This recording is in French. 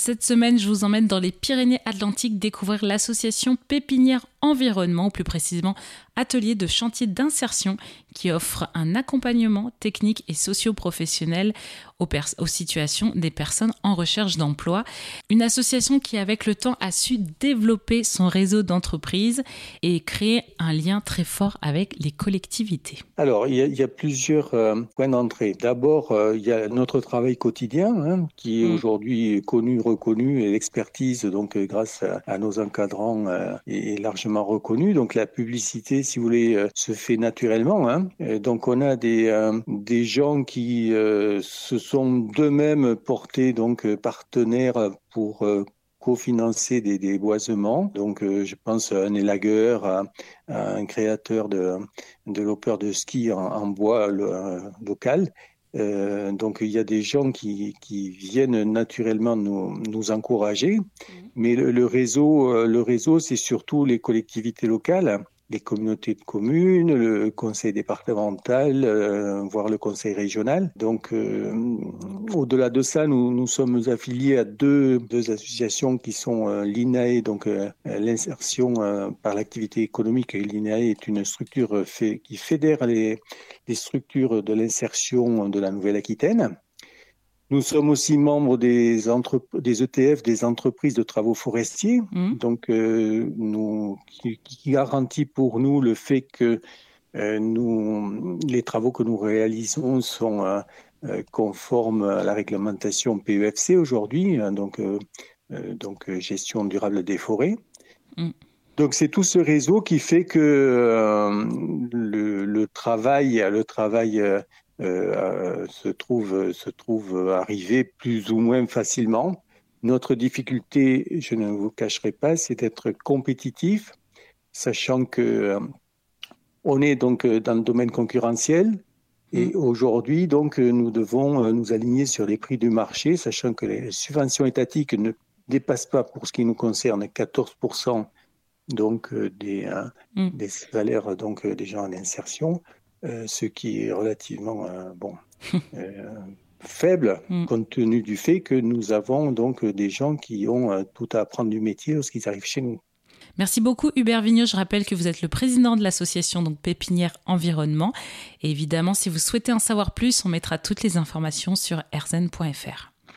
Cette semaine, je vous emmène dans les Pyrénées-Atlantiques découvrir l'association Pépinière Environnement, ou plus précisément atelier de chantier d'insertion qui offre un accompagnement technique et socio-professionnel aux, aux, situations des personnes en recherche d'emploi. Une association qui, avec le temps, a su développer son réseau d'entreprises et créer un lien très fort avec les collectivités. Alors, il y a, il y a plusieurs euh, points d'entrée. D'abord, euh, il y a notre travail quotidien hein, qui est mmh. aujourd'hui connu, reconnu et l'expertise, donc euh, grâce à, à, nos encadrants, euh, est largement reconnue. Donc, la publicité, si vous voulez, euh, se fait naturellement. Hein. donc, on a des, euh, des gens qui euh, se sont d'eux-mêmes portés donc partenaires pour cofinancer des, des boisements. Donc, je pense à un élagueur, à, un créateur de, de l'opère de ski en, bois local. Euh, donc il y a des gens qui, qui viennent naturellement nous, nous encourager, mmh. mais le, le réseau, le réseau, c'est surtout les collectivités locales les communautés de communes, le conseil départemental, euh, voire le conseil régional. Donc, euh, au-delà de ça, nous, nous sommes affiliés à deux, deux associations qui sont euh, l'INAE, donc l'insertion par l'activité économique. L'INAE est une structure qui fédère les structures de l'insertion de la Nouvelle-Aquitaine. Nous sommes aussi membres des, entre... des ETF, des entreprises de travaux forestiers, mmh. donc euh, nous, qui, qui, garantit pour nous le fait que euh, nous, les travaux que nous réalisons sont euh, conformes à la réglementation PEFC aujourd'hui, hein, donc, donc gestion durable des forêts. Mmh. Donc c'est tout ce réseau qui fait que le, le, travail, le travail euh, se trouve se trouve arriver plus ou moins facilement. Notre difficulté, je ne vous cacherai pas, c'est d'être compétitif, sachant que euh, on est donc dans le domaine concurrentiel. Et mmh. aujourd'hui, donc, nous devons euh, nous aligner sur les prix du marché, sachant que les subventions étatiques ne dépassent pas, pour ce qui nous concerne, 14% donc des, mmh. des salaires donc des gens en insertion. Euh, ce qui est relativement euh, bon euh, faible mm. compte tenu du fait que nous avons donc des gens qui ont tout à apprendre du métier lorsqu'ils arrivent chez nous. Merci beaucoup Hubert Vignot. Je rappelle que vous êtes le président de l'association donc Pépinière Environnement. Et évidemment, si vous souhaitez en savoir plus, on mettra toutes les informations sur erzen.fr.